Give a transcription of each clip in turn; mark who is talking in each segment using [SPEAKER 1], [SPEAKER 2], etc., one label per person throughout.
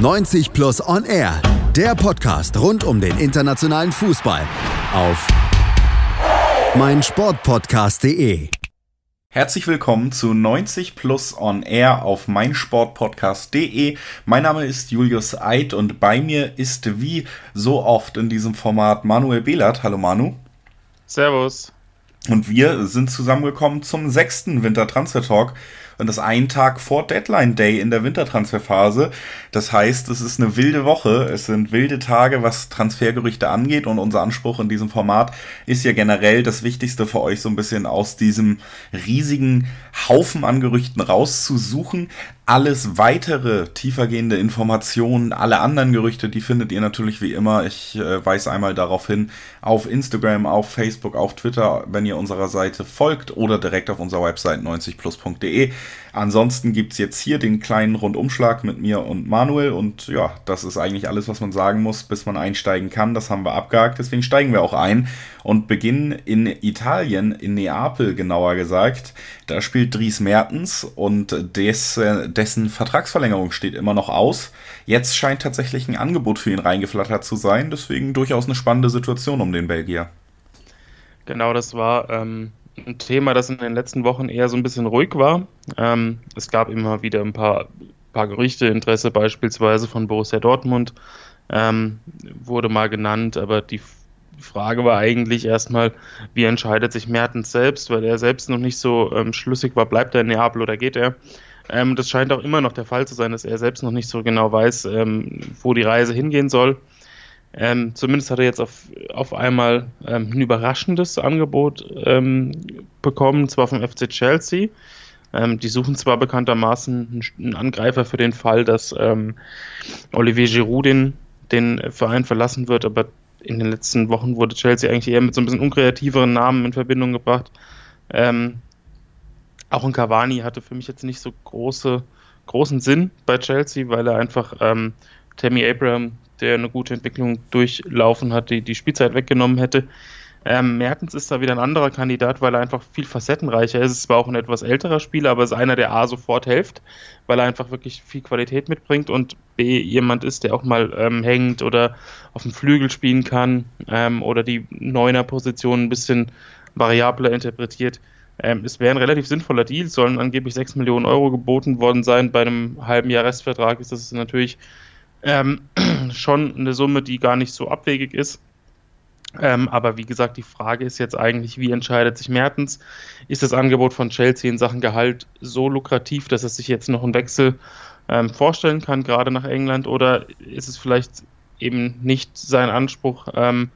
[SPEAKER 1] 90 Plus On Air, der Podcast rund um den internationalen Fußball auf meinsportpodcast.de.
[SPEAKER 2] Herzlich willkommen zu 90 Plus On Air auf meinsportpodcast.de. Mein Name ist Julius Eid und bei mir ist wie so oft in diesem Format Manuel Behlert. Hallo Manu.
[SPEAKER 3] Servus.
[SPEAKER 2] Und wir sind zusammengekommen zum sechsten Wintertransfer Talk und das einen Tag vor Deadline Day in der Wintertransferphase. Das heißt, es ist eine wilde Woche, es sind wilde Tage, was Transfergerüchte angeht und unser Anspruch in diesem Format ist ja generell das Wichtigste für euch so ein bisschen aus diesem riesigen Haufen an Gerüchten rauszusuchen. Alles weitere tiefergehende Informationen, alle anderen Gerüchte, die findet ihr natürlich wie immer. Ich äh, weise einmal darauf hin, auf Instagram, auf Facebook, auf Twitter, wenn ihr unserer Seite folgt oder direkt auf unserer Website 90plus.de. Ansonsten gibt's jetzt hier den kleinen Rundumschlag mit mir und Manuel und ja, das ist eigentlich alles, was man sagen muss, bis man einsteigen kann. Das haben wir abgehakt, deswegen steigen wir auch ein und beginnen in Italien, in Neapel genauer gesagt. Da spielt Dries Mertens und des, dessen Vertragsverlängerung steht immer noch aus. Jetzt scheint tatsächlich ein Angebot für ihn reingeflattert zu sein, deswegen durchaus eine spannende Situation um den Belgier.
[SPEAKER 3] Genau, das war ähm, ein Thema, das in den letzten Wochen eher so ein bisschen ruhig war. Ähm, es gab immer wieder ein paar, paar Gerüchte, Interesse beispielsweise von Borussia Dortmund ähm, wurde mal genannt, aber die Frage war eigentlich erstmal, wie entscheidet sich Mertens selbst, weil er selbst noch nicht so ähm, schlüssig war, bleibt er in Neapel oder geht er? Ähm, das scheint auch immer noch der Fall zu sein, dass er selbst noch nicht so genau weiß, ähm, wo die Reise hingehen soll. Ähm, zumindest hat er jetzt auf, auf einmal ähm, ein überraschendes Angebot ähm, bekommen, zwar vom FC Chelsea. Ähm, die suchen zwar bekanntermaßen einen Angreifer für den Fall, dass ähm, Olivier Giroud den, den Verein verlassen wird, aber in den letzten Wochen wurde Chelsea eigentlich eher mit so ein bisschen unkreativeren Namen in Verbindung gebracht. Ähm, auch ein Cavani hatte für mich jetzt nicht so große, großen Sinn bei Chelsea, weil er einfach Tammy Abraham der eine gute Entwicklung durchlaufen hat, die die Spielzeit weggenommen hätte. Ähm, Mertens ist da wieder ein anderer Kandidat, weil er einfach viel facettenreicher ist. Es war auch ein etwas älterer Spieler, aber ist einer, der A sofort hilft, weil er einfach wirklich viel Qualität mitbringt und B jemand ist, der auch mal ähm, hängt oder auf dem Flügel spielen kann ähm, oder die Neuner-Position ein bisschen variabler interpretiert. Ähm, es wäre ein relativ sinnvoller Deal, sollen angeblich 6 Millionen Euro geboten worden sein. Bei einem halben Jahr Restvertrag ist das natürlich ähm, schon eine Summe, die gar nicht so abwegig ist. Ähm, aber wie gesagt, die Frage ist jetzt eigentlich, wie entscheidet sich Mertens? Ist das Angebot von Chelsea in Sachen Gehalt so lukrativ, dass er sich jetzt noch einen Wechsel ähm, vorstellen kann, gerade nach England? Oder ist es vielleicht eben nicht sein Anspruch, ähm,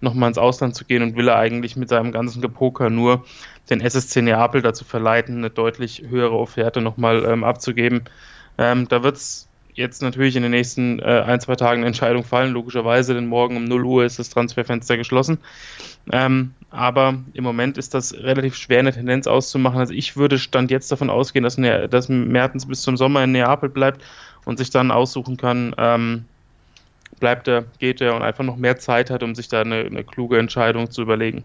[SPEAKER 3] nochmal ins Ausland zu gehen und will er eigentlich mit seinem ganzen Gepoker nur den SSC Neapel dazu verleiten, eine deutlich höhere Offerte nochmal ähm, abzugeben? Ähm, da wird es jetzt natürlich in den nächsten äh, ein, zwei Tagen eine Entscheidung fallen, logischerweise, denn morgen um 0 Uhr ist das Transferfenster geschlossen. Ähm, aber im Moment ist das relativ schwer, eine Tendenz auszumachen. Also ich würde Stand jetzt davon ausgehen, dass, ne dass Mertens bis zum Sommer in Neapel bleibt und sich dann aussuchen kann, ähm, bleibt er, geht er und einfach noch mehr Zeit hat, um sich da eine, eine kluge Entscheidung zu überlegen.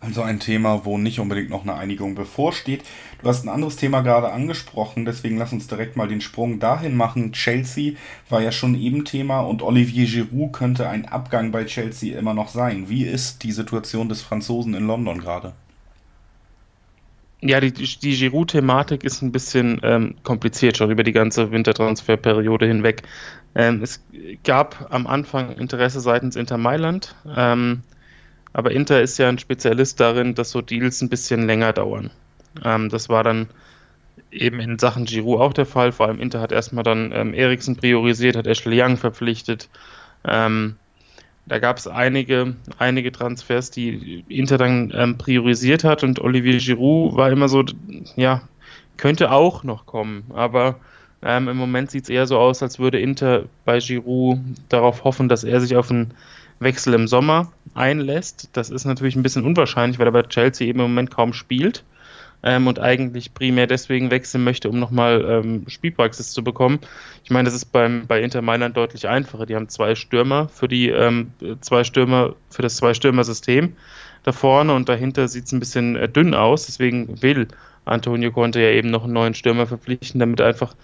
[SPEAKER 2] Also ein Thema, wo nicht unbedingt noch eine Einigung bevorsteht. Du hast ein anderes Thema gerade angesprochen, deswegen lass uns direkt mal den Sprung dahin machen. Chelsea war ja schon eben Thema und Olivier Giroud könnte ein Abgang bei Chelsea immer noch sein. Wie ist die Situation des Franzosen in London gerade?
[SPEAKER 3] Ja, die, die Giroud-Thematik ist ein bisschen ähm, kompliziert, schon über die ganze Wintertransferperiode hinweg. Ähm, es gab am Anfang Interesse seitens Inter Mailand. Ähm, aber Inter ist ja ein Spezialist darin, dass so Deals ein bisschen länger dauern. Ähm, das war dann eben in Sachen Giroud auch der Fall. Vor allem Inter hat erstmal dann ähm, Eriksen priorisiert, hat Ashley Young verpflichtet. Ähm, da gab es einige, einige Transfers, die Inter dann ähm, priorisiert hat und Olivier Giroud war immer so, ja, könnte auch noch kommen, aber ähm, im Moment sieht es eher so aus, als würde Inter bei Giroud darauf hoffen, dass er sich auf ein Wechsel im Sommer einlässt. Das ist natürlich ein bisschen unwahrscheinlich, weil er bei Chelsea eben im Moment kaum spielt ähm, und eigentlich primär deswegen wechseln möchte, um nochmal ähm, Spielpraxis zu bekommen. Ich meine, das ist beim, bei Inter Mailand deutlich einfacher. Die haben zwei Stürmer für die ähm, zwei Stürmer, für das Zwei-Stürmer-System da vorne und dahinter sieht es ein bisschen äh, dünn aus. Deswegen will Antonio Conte ja eben noch einen neuen Stürmer verpflichten, damit einfach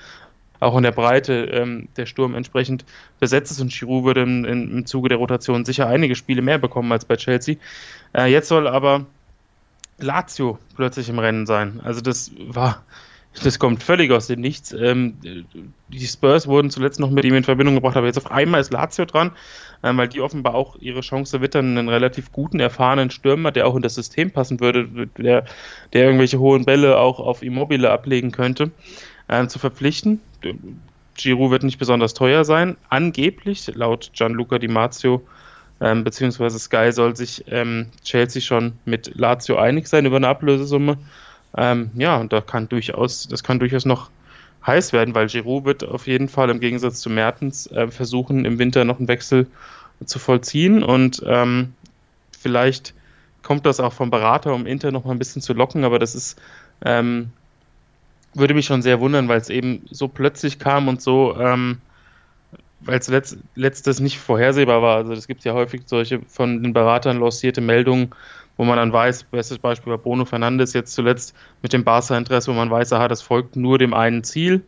[SPEAKER 3] auch in der Breite ähm, der Sturm entsprechend besetzt ist und Giroud würde im, im, Zuge der Rotation sicher einige Spiele mehr bekommen als bei Chelsea. Äh, jetzt soll aber Lazio plötzlich im Rennen sein. Also das war, das kommt völlig aus dem Nichts. Ähm, die Spurs wurden zuletzt noch mit ihm in Verbindung gebracht, aber jetzt auf einmal ist Lazio dran, ähm, weil die offenbar auch ihre Chance wittern, einen relativ guten, erfahrenen Stürmer, der auch in das System passen würde, der, der irgendwelche hohen Bälle auch auf Immobile ablegen könnte, ähm, zu verpflichten. Giroud wird nicht besonders teuer sein. Angeblich, laut Gianluca Di Marzio, ähm, beziehungsweise Sky soll sich ähm, Chelsea schon mit Lazio einig sein über eine Ablösesumme. Ähm, ja, und da kann durchaus, das kann durchaus noch heiß werden, weil Giroud wird auf jeden Fall im Gegensatz zu Mertens äh, versuchen, im Winter noch einen Wechsel zu vollziehen und ähm, vielleicht kommt das auch vom Berater, um Inter noch mal ein bisschen zu locken, aber das ist ähm, würde mich schon sehr wundern, weil es eben so plötzlich kam und so, ähm, weil es letzt, letztes nicht vorhersehbar war. Also es gibt ja häufig solche von den Beratern lancierte Meldungen, wo man dann weiß, bestes Beispiel war Bruno Fernandes jetzt zuletzt mit dem Barca-Interesse, wo man weiß, aha, das folgt nur dem einen Ziel.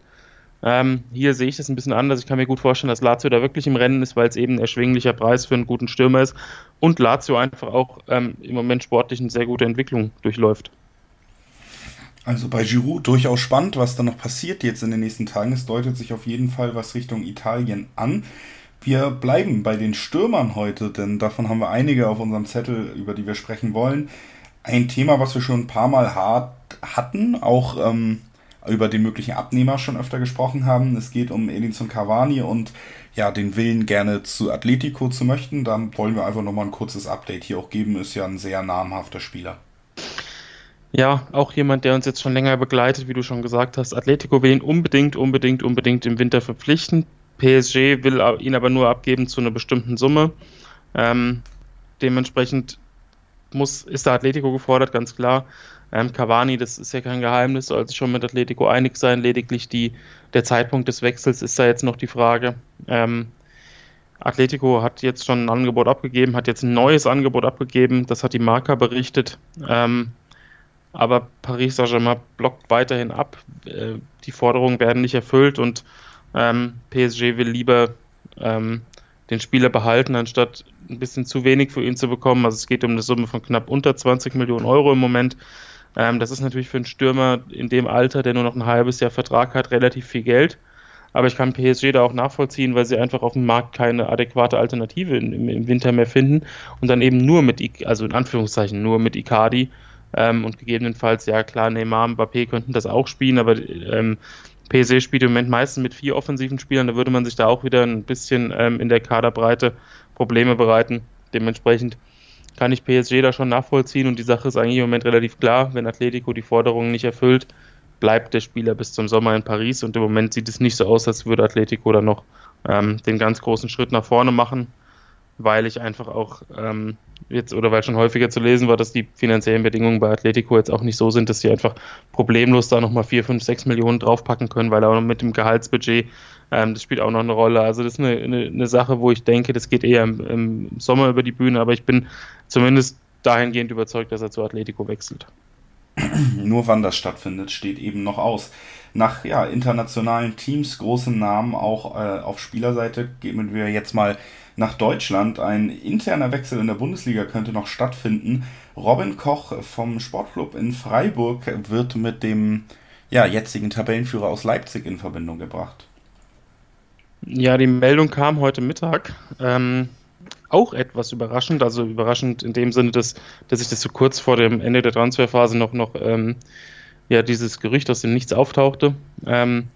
[SPEAKER 3] Ähm, hier sehe ich das ein bisschen anders. Ich kann mir gut vorstellen, dass Lazio da wirklich im Rennen ist, weil es eben ein erschwinglicher Preis für einen guten Stürmer ist und Lazio einfach auch ähm, im Moment sportlich eine sehr gute Entwicklung durchläuft.
[SPEAKER 2] Also bei Giroud durchaus spannend, was da noch passiert jetzt in den nächsten Tagen. Es deutet sich auf jeden Fall was Richtung Italien an. Wir bleiben bei den Stürmern heute, denn davon haben wir einige auf unserem Zettel, über die wir sprechen wollen. Ein Thema, was wir schon ein paar Mal hart hatten, auch ähm, über den möglichen Abnehmer schon öfter gesprochen haben. Es geht um Edinson Cavani und ja, den Willen gerne zu Atletico zu möchten. Da wollen wir einfach nochmal ein kurzes Update hier auch geben. Ist ja ein sehr namhafter Spieler.
[SPEAKER 3] Ja, auch jemand, der uns jetzt schon länger begleitet, wie du schon gesagt hast. Atletico will ihn unbedingt, unbedingt, unbedingt im Winter verpflichten. PSG will ihn aber nur abgeben zu einer bestimmten Summe. Ähm, dementsprechend muss, ist der Atletico gefordert, ganz klar. Ähm, Cavani, das ist ja kein Geheimnis, soll sich schon mit Atletico einig sein. Lediglich die, der Zeitpunkt des Wechsels ist da jetzt noch die Frage. Ähm, Atletico hat jetzt schon ein Angebot abgegeben, hat jetzt ein neues Angebot abgegeben. Das hat die Marca berichtet. Ähm, aber Paris Saint-Germain blockt weiterhin ab. Äh, die Forderungen werden nicht erfüllt und ähm, PSG will lieber ähm, den Spieler behalten, anstatt ein bisschen zu wenig für ihn zu bekommen. Also es geht um eine Summe von knapp unter 20 Millionen Euro im Moment. Ähm, das ist natürlich für einen Stürmer in dem Alter, der nur noch ein halbes Jahr Vertrag hat, relativ viel Geld. Aber ich kann PSG da auch nachvollziehen, weil sie einfach auf dem Markt keine adäquate Alternative im, im Winter mehr finden und dann eben nur mit, also in Anführungszeichen nur mit Icardi ähm, und gegebenenfalls, ja klar, Neymar, Mbappé könnten das auch spielen, aber ähm, PSG spielt im Moment meistens mit vier offensiven Spielern, da würde man sich da auch wieder ein bisschen ähm, in der Kaderbreite Probleme bereiten. Dementsprechend kann ich PSG da schon nachvollziehen und die Sache ist eigentlich im Moment relativ klar, wenn Atletico die Forderungen nicht erfüllt, bleibt der Spieler bis zum Sommer in Paris. Und im Moment sieht es nicht so aus, als würde Atletico da noch ähm, den ganz großen Schritt nach vorne machen, weil ich einfach auch ähm, jetzt oder weil schon häufiger zu lesen war, dass die finanziellen Bedingungen bei Atletico jetzt auch nicht so sind, dass sie einfach problemlos da nochmal 4, 5, 6 Millionen draufpacken können, weil auch noch mit dem Gehaltsbudget, ähm, das spielt auch noch eine Rolle. Also das ist eine, eine, eine Sache, wo ich denke, das geht eher im, im, Sommer über die Bühne, aber ich bin zumindest dahingehend überzeugt, dass er zu Atletico wechselt.
[SPEAKER 2] Nur wann das stattfindet, steht eben noch aus. Nach ja, internationalen Teams, großen Namen auch äh, auf Spielerseite, gehen wir jetzt mal nach Deutschland. Ein interner Wechsel in der Bundesliga könnte noch stattfinden. Robin Koch vom Sportclub in Freiburg wird mit dem ja, jetzigen Tabellenführer aus Leipzig in Verbindung gebracht.
[SPEAKER 3] Ja, die Meldung kam heute Mittag. Ähm, auch etwas überraschend, also überraschend in dem Sinne, dass, dass ich das so kurz vor dem Ende der Transferphase noch, noch ähm, ja, dieses Gerücht aus dem Nichts auftauchte. Ähm,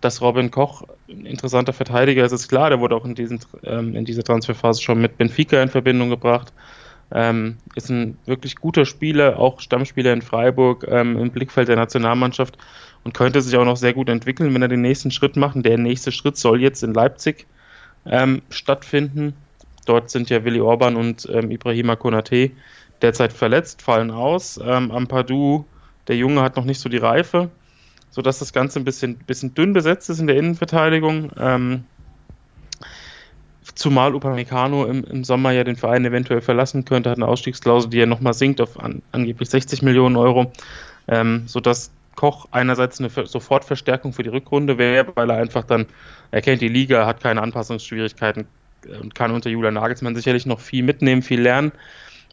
[SPEAKER 3] dass Robin Koch ein interessanter Verteidiger ist, ist klar. Der wurde auch in, diesen, ähm, in dieser Transferphase schon mit Benfica in Verbindung gebracht. Ähm, ist ein wirklich guter Spieler, auch Stammspieler in Freiburg ähm, im Blickfeld der Nationalmannschaft und könnte sich auch noch sehr gut entwickeln, wenn er den nächsten Schritt macht. Der nächste Schritt soll jetzt in Leipzig ähm, stattfinden. Dort sind ja Willi Orban und ähm, Ibrahima Konate derzeit verletzt, fallen aus. Ähm, Ampadu, der Junge, hat noch nicht so die Reife sodass das Ganze ein bisschen, bisschen dünn besetzt ist in der Innenverteidigung. Ähm, zumal Upamecano im, im Sommer ja den Verein eventuell verlassen könnte, hat eine Ausstiegsklausel, die ja nochmal sinkt auf an, angeblich 60 Millionen Euro, ähm, sodass Koch einerseits eine Sofortverstärkung für die Rückrunde wäre, weil er einfach dann, er kennt die Liga, hat keine Anpassungsschwierigkeiten und kann unter Julian Nagelsmann sicherlich noch viel mitnehmen, viel lernen.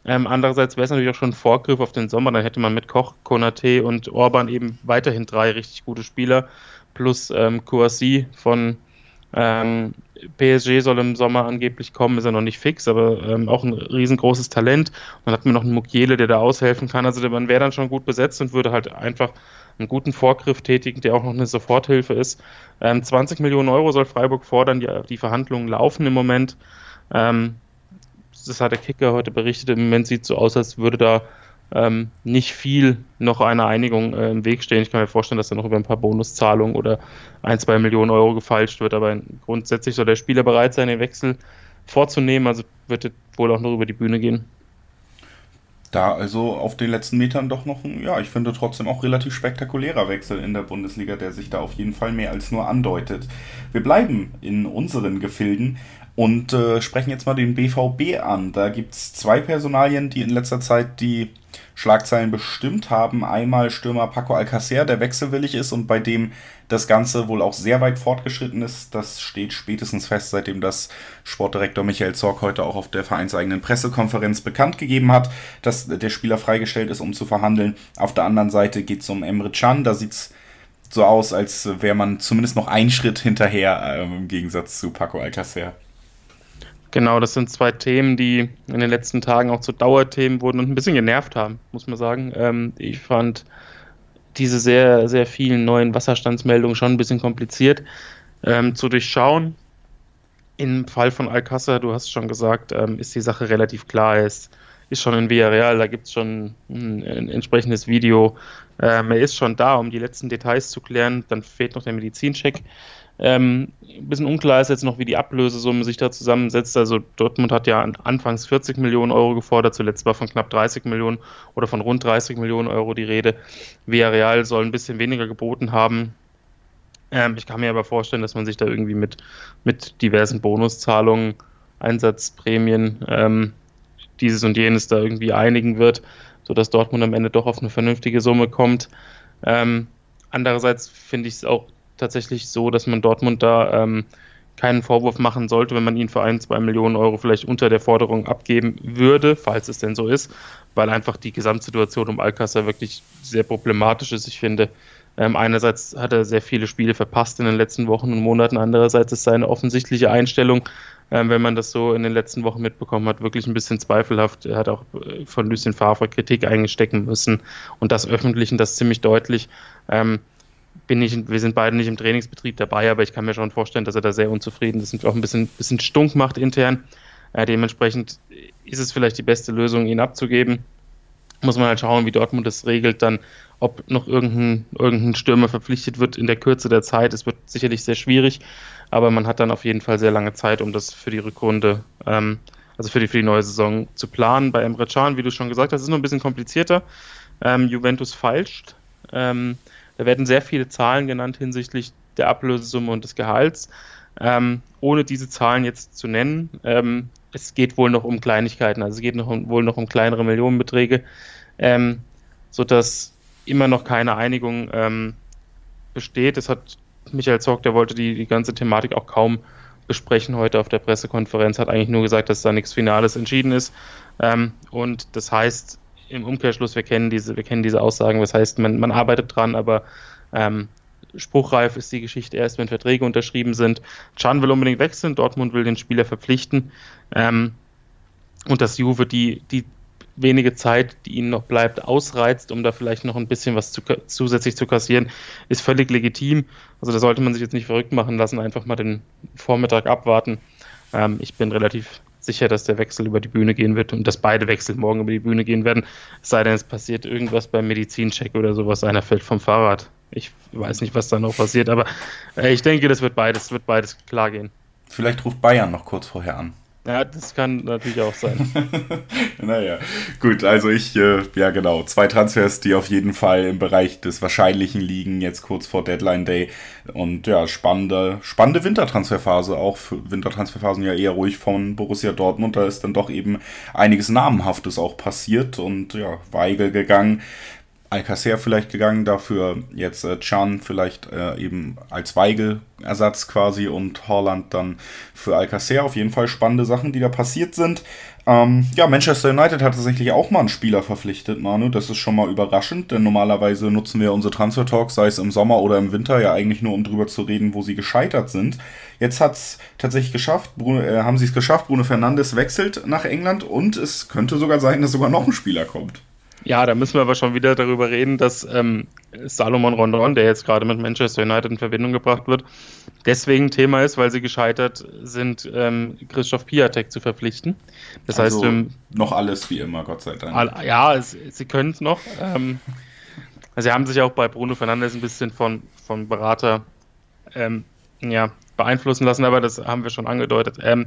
[SPEAKER 3] Ähm, andererseits wäre es natürlich auch schon ein Vorgriff auf den Sommer, dann hätte man mit Koch, Konate und Orban eben weiterhin drei richtig gute Spieler, plus ähm, Kouassi von ähm, PSG soll im Sommer angeblich kommen, ist er noch nicht fix, aber ähm, auch ein riesengroßes Talent. Und dann hat man noch einen Mukiele, der da aushelfen kann. Also man wäre dann schon gut besetzt und würde halt einfach einen guten Vorgriff tätigen, der auch noch eine Soforthilfe ist. Ähm, 20 Millionen Euro soll Freiburg fordern, die, die Verhandlungen laufen im Moment. Ähm, das hat der Kicker heute berichtet. Im Moment sieht es so aus, als würde da ähm, nicht viel noch einer Einigung äh, im Weg stehen. Ich kann mir vorstellen, dass da noch über ein paar Bonuszahlungen oder ein, zwei Millionen Euro gefalscht wird, aber grundsätzlich soll der Spieler bereit sein, den Wechsel vorzunehmen, also wird wohl auch noch über die Bühne gehen.
[SPEAKER 2] Da also auf den letzten Metern doch noch ein, ja, ich finde trotzdem auch relativ spektakulärer Wechsel in der Bundesliga, der sich da auf jeden Fall mehr als nur andeutet. Wir bleiben in unseren Gefilden und äh, sprechen jetzt mal den BVB an. Da gibt es zwei Personalien, die in letzter Zeit die Schlagzeilen bestimmt haben. Einmal Stürmer Paco Alcacer, der wechselwillig ist und bei dem das Ganze wohl auch sehr weit fortgeschritten ist. Das steht spätestens fest, seitdem das Sportdirektor Michael Zorc heute auch auf der vereinseigenen Pressekonferenz bekannt gegeben hat, dass der Spieler freigestellt ist, um zu verhandeln. Auf der anderen Seite geht es um Emre Can. Da sieht es so aus, als wäre man zumindest noch einen Schritt hinterher äh, im Gegensatz zu Paco Alcacer.
[SPEAKER 3] Genau, das sind zwei Themen, die in den letzten Tagen auch zu Dauerthemen wurden und ein bisschen genervt haben, muss man sagen. Ähm, ich fand diese sehr, sehr vielen neuen Wasserstandsmeldungen schon ein bisschen kompliziert ähm, zu durchschauen. Im Fall von Alcázar, du hast schon gesagt, ähm, ist die Sache relativ klar. Er ist, ist schon in Villarreal, da gibt es schon ein, ein, entsprechendes Video. Ähm, er ist schon da, um die letzten Details zu klären. Dann fehlt noch der Medizincheck. Ähm, ein bisschen unklar ist jetzt noch, wie die Ablösesumme sich da zusammensetzt. Also Dortmund hat ja anfangs 40 Millionen Euro gefordert, zuletzt war von knapp 30 Millionen oder von rund 30 Millionen Euro die Rede. Villarreal soll ein bisschen weniger geboten haben. Ähm, ich kann mir aber vorstellen, dass man sich da irgendwie mit, mit diversen Bonuszahlungen, Einsatzprämien, ähm, dieses und jenes da irgendwie einigen wird, sodass Dortmund am Ende doch auf eine vernünftige Summe kommt. Ähm, andererseits finde ich es auch tatsächlich so, dass man Dortmund da ähm, keinen Vorwurf machen sollte, wenn man ihn für ein, zwei Millionen Euro vielleicht unter der Forderung abgeben würde, falls es denn so ist, weil einfach die Gesamtsituation um Alcázar wirklich sehr problematisch ist. Ich finde, ähm, einerseits hat er sehr viele Spiele verpasst in den letzten Wochen und Monaten, andererseits ist seine offensichtliche Einstellung, ähm, wenn man das so in den letzten Wochen mitbekommen hat, wirklich ein bisschen zweifelhaft. Er hat auch äh, von Lucien Favre Kritik eingestecken müssen und das öffentlich und das ziemlich deutlich. Ähm, bin ich, wir sind beide nicht im Trainingsbetrieb dabei, aber ich kann mir schon vorstellen, dass er da sehr unzufrieden ist und auch ein bisschen, bisschen stunk macht intern. Äh, dementsprechend ist es vielleicht die beste Lösung, ihn abzugeben. Muss man halt schauen, wie Dortmund das regelt, dann, ob noch irgendein, irgendein Stürmer verpflichtet wird in der Kürze der Zeit. Es wird sicherlich sehr schwierig, aber man hat dann auf jeden Fall sehr lange Zeit, um das für die Rückrunde, ähm, also für die, für die neue Saison zu planen. Bei Emre Can, wie du schon gesagt hast, ist es noch ein bisschen komplizierter. Ähm, Juventus falscht. Ähm, da werden sehr viele Zahlen genannt hinsichtlich der Ablösesumme und des Gehalts. Ähm, ohne diese Zahlen jetzt zu nennen, ähm, es geht wohl noch um Kleinigkeiten, also es geht noch um, wohl noch um kleinere Millionenbeträge, ähm, sodass immer noch keine Einigung ähm, besteht. Das hat Michael Zock, der wollte die, die ganze Thematik auch kaum besprechen heute auf der Pressekonferenz, hat eigentlich nur gesagt, dass da nichts Finales entschieden ist. Ähm, und das heißt, im Umkehrschluss, wir kennen diese, wir kennen diese Aussagen, das heißt, man, man arbeitet dran, aber ähm, spruchreif ist die Geschichte erst, wenn Verträge unterschrieben sind. Chan will unbedingt wechseln, Dortmund will den Spieler verpflichten. Ähm, und dass Juve die, die wenige Zeit, die ihnen noch bleibt, ausreizt, um da vielleicht noch ein bisschen was zu, zusätzlich zu kassieren, ist völlig legitim. Also da sollte man sich jetzt nicht verrückt machen lassen, einfach mal den Vormittag abwarten. Ähm, ich bin relativ sicher, dass der Wechsel über die Bühne gehen wird und dass beide Wechsel morgen über die Bühne gehen werden. Es sei denn, es passiert irgendwas beim Medizincheck oder sowas, einer fällt vom Fahrrad. Ich weiß nicht, was da noch passiert, aber äh, ich denke, das wird beides, wird beides klar gehen.
[SPEAKER 2] Vielleicht ruft Bayern noch kurz vorher an.
[SPEAKER 3] Ja, das kann natürlich auch sein.
[SPEAKER 2] naja, gut, also ich, äh, ja genau, zwei Transfers, die auf jeden Fall im Bereich des Wahrscheinlichen liegen, jetzt kurz vor Deadline Day. Und ja, spannende, spannende Wintertransferphase, auch für Wintertransferphasen ja eher ruhig von Borussia Dortmund. Da ist dann doch eben einiges Namenhaftes auch passiert und ja, Weigel gegangen. Alcacer vielleicht gegangen, dafür jetzt äh, Chan vielleicht äh, eben als Weigel-Ersatz quasi und Holland dann für Alcacer. Auf jeden Fall spannende Sachen, die da passiert sind. Ähm, ja, Manchester United hat tatsächlich auch mal einen Spieler verpflichtet, Manu. Das ist schon mal überraschend, denn normalerweise nutzen wir unsere Transfer Talks, sei es im Sommer oder im Winter, ja eigentlich nur, um drüber zu reden, wo sie gescheitert sind. Jetzt hat es tatsächlich geschafft, Bruno, äh, haben sie es geschafft, Bruno Fernandes wechselt nach England und es könnte sogar sein, dass sogar noch ein Spieler kommt.
[SPEAKER 3] Ja, da müssen wir aber schon wieder darüber reden, dass ähm, Salomon Rondon, der jetzt gerade mit Manchester United in Verbindung gebracht wird, deswegen Thema ist, weil sie gescheitert sind, ähm, Christoph Piatek zu verpflichten.
[SPEAKER 2] Das also heißt, ähm, noch alles wie immer, Gott sei Dank.
[SPEAKER 3] All, ja, es, sie können es noch. Ähm, sie haben sich auch bei Bruno Fernandes ein bisschen von, von Berater ähm, ja, beeinflussen lassen, aber das haben wir schon angedeutet. Ähm,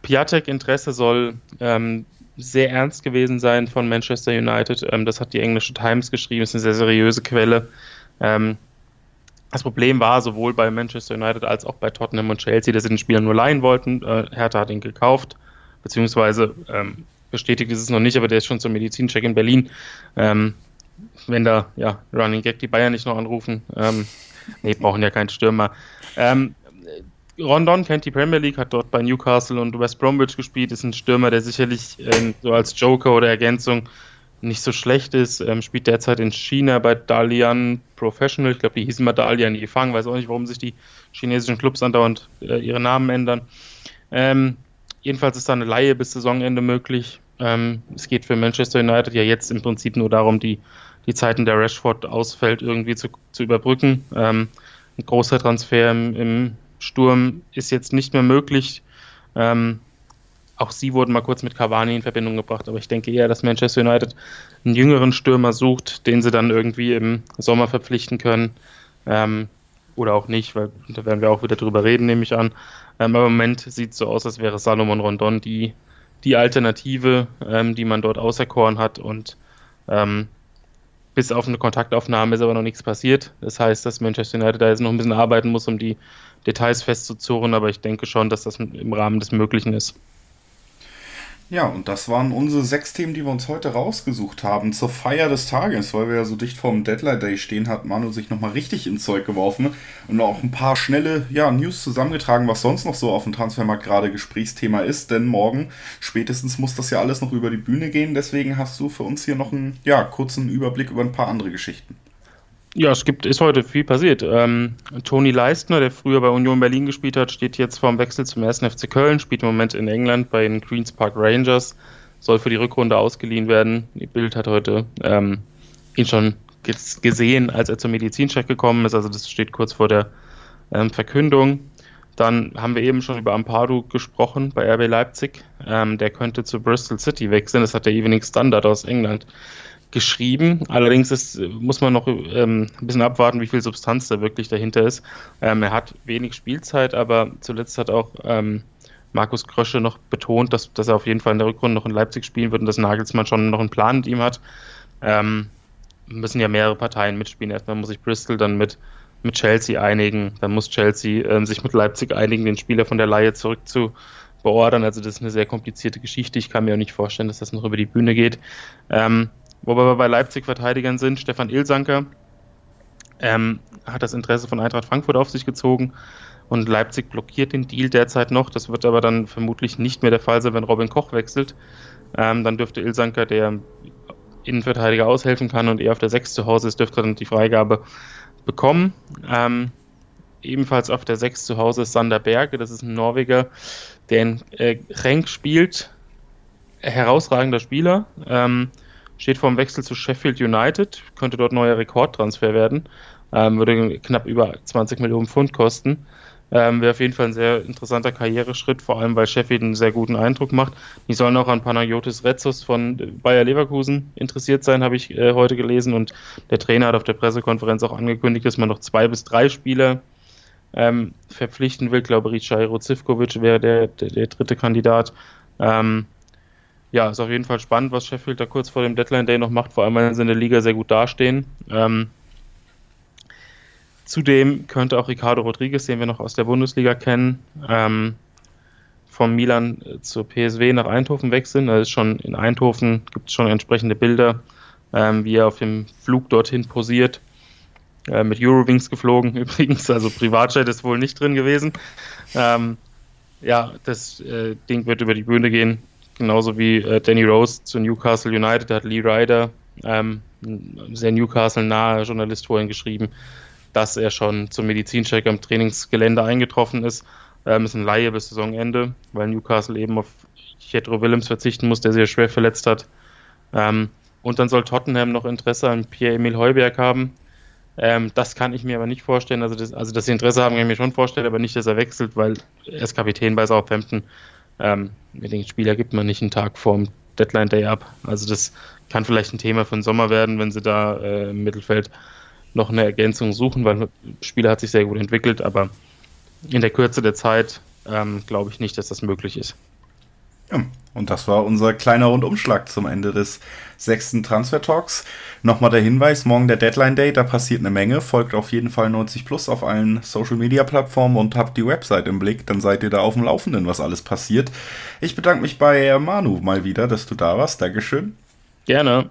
[SPEAKER 3] Piatek Interesse soll ähm, sehr ernst gewesen sein von Manchester United. Ähm, das hat die englische Times geschrieben, ist eine sehr seriöse Quelle. Ähm, das Problem war sowohl bei Manchester United als auch bei Tottenham und Chelsea, dass sie den Spieler nur leihen wollten. Äh, Hertha hat ihn gekauft, beziehungsweise ähm, bestätigt ist es noch nicht, aber der ist schon zum Medizincheck in Berlin. Ähm, wenn da, ja, Running Gag die Bayern nicht noch anrufen. Ähm, nee, brauchen ja keinen Stürmer. Ähm, Rondon kennt die Premier League, hat dort bei Newcastle und West Bromwich gespielt, ist ein Stürmer, der sicherlich ähm, so als Joker oder Ergänzung nicht so schlecht ist, ähm, spielt derzeit in China bei Dalian Professional, ich glaube, die hießen mal Dalian Yifang, weiß auch nicht, warum sich die chinesischen Clubs andauernd äh, ihre Namen ändern. Ähm, jedenfalls ist da eine Laie bis Saisonende möglich. Ähm, es geht für Manchester United ja jetzt im Prinzip nur darum, die, die Zeiten der Rashford ausfällt irgendwie zu, zu überbrücken. Ähm, ein großer Transfer im, im Sturm ist jetzt nicht mehr möglich. Ähm, auch sie wurden mal kurz mit Cavani in Verbindung gebracht, aber ich denke eher, dass Manchester United einen jüngeren Stürmer sucht, den sie dann irgendwie im Sommer verpflichten können. Ähm, oder auch nicht, weil da werden wir auch wieder drüber reden, nehme ich an. Ähm, aber im Moment sieht es so aus, als wäre Salomon Rondon die, die Alternative, ähm, die man dort auserkoren hat. Und ähm, bis auf eine Kontaktaufnahme ist aber noch nichts passiert. Das heißt, dass Manchester United da jetzt noch ein bisschen arbeiten muss, um die Details festzuzurren, aber ich denke schon, dass das im Rahmen des Möglichen ist.
[SPEAKER 2] Ja, und das waren unsere sechs Themen, die wir uns heute rausgesucht haben zur Feier des Tages, weil wir ja so dicht vorm Deadline Day stehen, hat Manu sich nochmal richtig ins Zeug geworfen und auch ein paar schnelle ja, News zusammengetragen, was sonst noch so auf dem Transfermarkt gerade Gesprächsthema ist, denn morgen spätestens muss das ja alles noch über die Bühne gehen, deswegen hast du für uns hier noch einen ja, kurzen Überblick über ein paar andere Geschichten.
[SPEAKER 3] Ja, es gibt, ist heute viel passiert. Ähm, Toni Leistner, der früher bei Union Berlin gespielt hat, steht jetzt vorm Wechsel zum 1. FC Köln, spielt im Moment in England bei den Queen's Park Rangers, soll für die Rückrunde ausgeliehen werden. Die Bild hat heute ähm, ihn schon gesehen, als er zum Medizincheck gekommen ist, also das steht kurz vor der ähm, Verkündung. Dann haben wir eben schon über Ampadu gesprochen bei RB Leipzig. Ähm, der könnte zu Bristol City wechseln. Das hat der Evening Standard aus England geschrieben. Allerdings ist, muss man noch ähm, ein bisschen abwarten, wie viel Substanz da wirklich dahinter ist. Ähm, er hat wenig Spielzeit, aber zuletzt hat auch ähm, Markus Krösche noch betont, dass, dass er auf jeden Fall in der Rückrunde noch in Leipzig spielen wird und dass Nagelsmann schon noch einen Plan mit ihm hat. Ähm, müssen ja mehrere Parteien mitspielen. Erstmal muss sich Bristol dann mit, mit Chelsea einigen, dann muss Chelsea ähm, sich mit Leipzig einigen, den Spieler von der Laie zurück zu beordern. Also das ist eine sehr komplizierte Geschichte. Ich kann mir auch nicht vorstellen, dass das noch über die Bühne geht. Ähm, wo wir bei Leipzig-Verteidigern sind, Stefan Ilsanker ähm, hat das Interesse von Eintracht Frankfurt auf sich gezogen und Leipzig blockiert den Deal derzeit noch. Das wird aber dann vermutlich nicht mehr der Fall sein, wenn Robin Koch wechselt. Ähm, dann dürfte Ilsanker, der Innenverteidiger aushelfen kann und eher auf der 6 zu Hause ist, dürfte dann die Freigabe bekommen. Ähm, ebenfalls auf der 6 zu Hause ist Sander Berge, das ist ein Norweger, der in äh, Renk spielt. Herausragender Spieler. Ähm, steht vor dem Wechsel zu Sheffield United, könnte dort neuer Rekordtransfer werden, ähm, würde knapp über 20 Millionen Pfund kosten. Ähm, Wäre auf jeden Fall ein sehr interessanter Karriereschritt, vor allem weil Sheffield einen sehr guten Eindruck macht. Die sollen auch an Panayotis Retzos von Bayer Leverkusen interessiert sein, habe ich äh, heute gelesen. Und der Trainer hat auf der Pressekonferenz auch angekündigt, dass man noch zwei bis drei Spieler ähm, verpflichten will. Ich glaube, Richairo Zivkovic wäre der, der, der, dritte Kandidat. Ähm, ja, ist auf jeden Fall spannend, was Sheffield da kurz vor dem Deadline Day noch macht, vor allem weil sie in der Liga sehr gut dastehen. Ähm, zudem könnte auch Ricardo Rodriguez, den wir noch aus der Bundesliga kennen, ähm, vom Milan zur PSW nach Eindhoven wechseln. Da ist schon in Eindhoven gibt es schon entsprechende Bilder ähm, wie er auf dem Flug dorthin posiert. Äh, mit Eurowings geflogen übrigens, also Privatjet ist wohl nicht drin gewesen. Ähm, ja, das äh, Ding wird über die Bühne gehen, genauso wie äh, Danny Rose zu Newcastle United, hat Lee Ryder, ähm, sehr Newcastle-naher Journalist vorhin geschrieben, dass er schon zum Medizincheck am Trainingsgelände eingetroffen ist. Ähm, ist ein Laie bis Saisonende, weil Newcastle eben auf Jethro Willems verzichten muss, der sich schwer verletzt hat. Ähm, und dann soll Tottenham noch Interesse an Pierre-Emil Heuberg haben. Ähm, das kann ich mir aber nicht vorstellen. Also, das, also, dass sie Interesse haben, kann ich mir schon vorstellen, aber nicht, dass er wechselt, weil er ist Kapitän bei Southampton. Ähm, mit den Spieler gibt man nicht einen Tag vorm Deadline Day ab. Also, das kann vielleicht ein Thema für den Sommer werden, wenn sie da äh, im Mittelfeld noch eine Ergänzung suchen, weil der Spieler hat sich sehr gut entwickelt, aber in der Kürze der Zeit ähm, glaube ich nicht, dass das möglich ist.
[SPEAKER 2] Ja, und das war unser kleiner Rundumschlag zum Ende des sechsten Transfer Talks. Nochmal der Hinweis, morgen der Deadline Day, da passiert eine Menge. Folgt auf jeden Fall 90 Plus auf allen Social Media Plattformen und habt die Website im Blick, dann seid ihr da auf dem Laufenden, was alles passiert. Ich bedanke mich bei Manu mal wieder, dass du da warst. Dankeschön.
[SPEAKER 3] Gerne.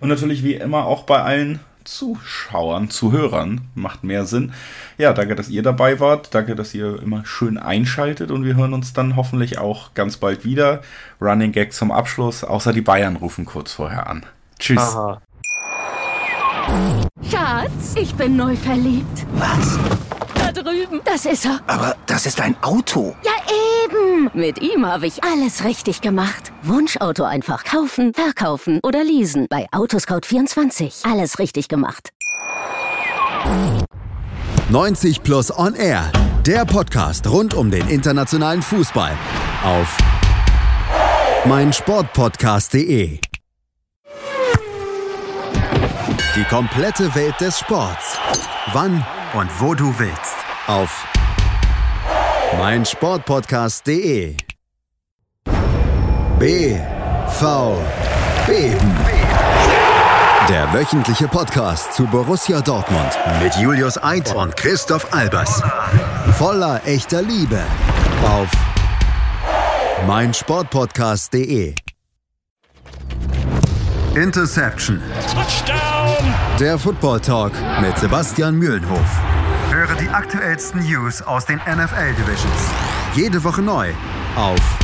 [SPEAKER 2] Und natürlich wie immer auch bei allen Zuschauern, Zuhörern. Macht mehr Sinn. Ja, danke, dass ihr dabei wart. Danke, dass ihr immer schön einschaltet und wir hören uns dann hoffentlich auch ganz bald wieder. Running Gag zum Abschluss, außer die Bayern rufen kurz vorher an. Tschüss. Aha.
[SPEAKER 4] Schatz, ich bin neu verliebt.
[SPEAKER 5] Was?
[SPEAKER 4] Da drüben. Das ist er.
[SPEAKER 5] Aber das ist ein Auto.
[SPEAKER 4] Ja, eben. Mit ihm habe ich alles richtig gemacht. Wunschauto einfach kaufen, verkaufen oder leasen. Bei Autoscout24. Alles richtig gemacht.
[SPEAKER 1] 90 Plus On Air. Der Podcast rund um den internationalen Fußball. Auf meinsportpodcast.de. Die komplette Welt des Sports. Wann und wo du willst. Auf meinsportpodcast.de. BV Beben. Der wöchentliche Podcast zu Borussia Dortmund mit Julius Eid und Christoph Albers. Voller echter Liebe auf meinsportpodcast.de. Interception. Touchdown. Der Football Talk mit Sebastian Mühlenhof. Höre die aktuellsten News aus den NFL Divisions. Jede Woche neu auf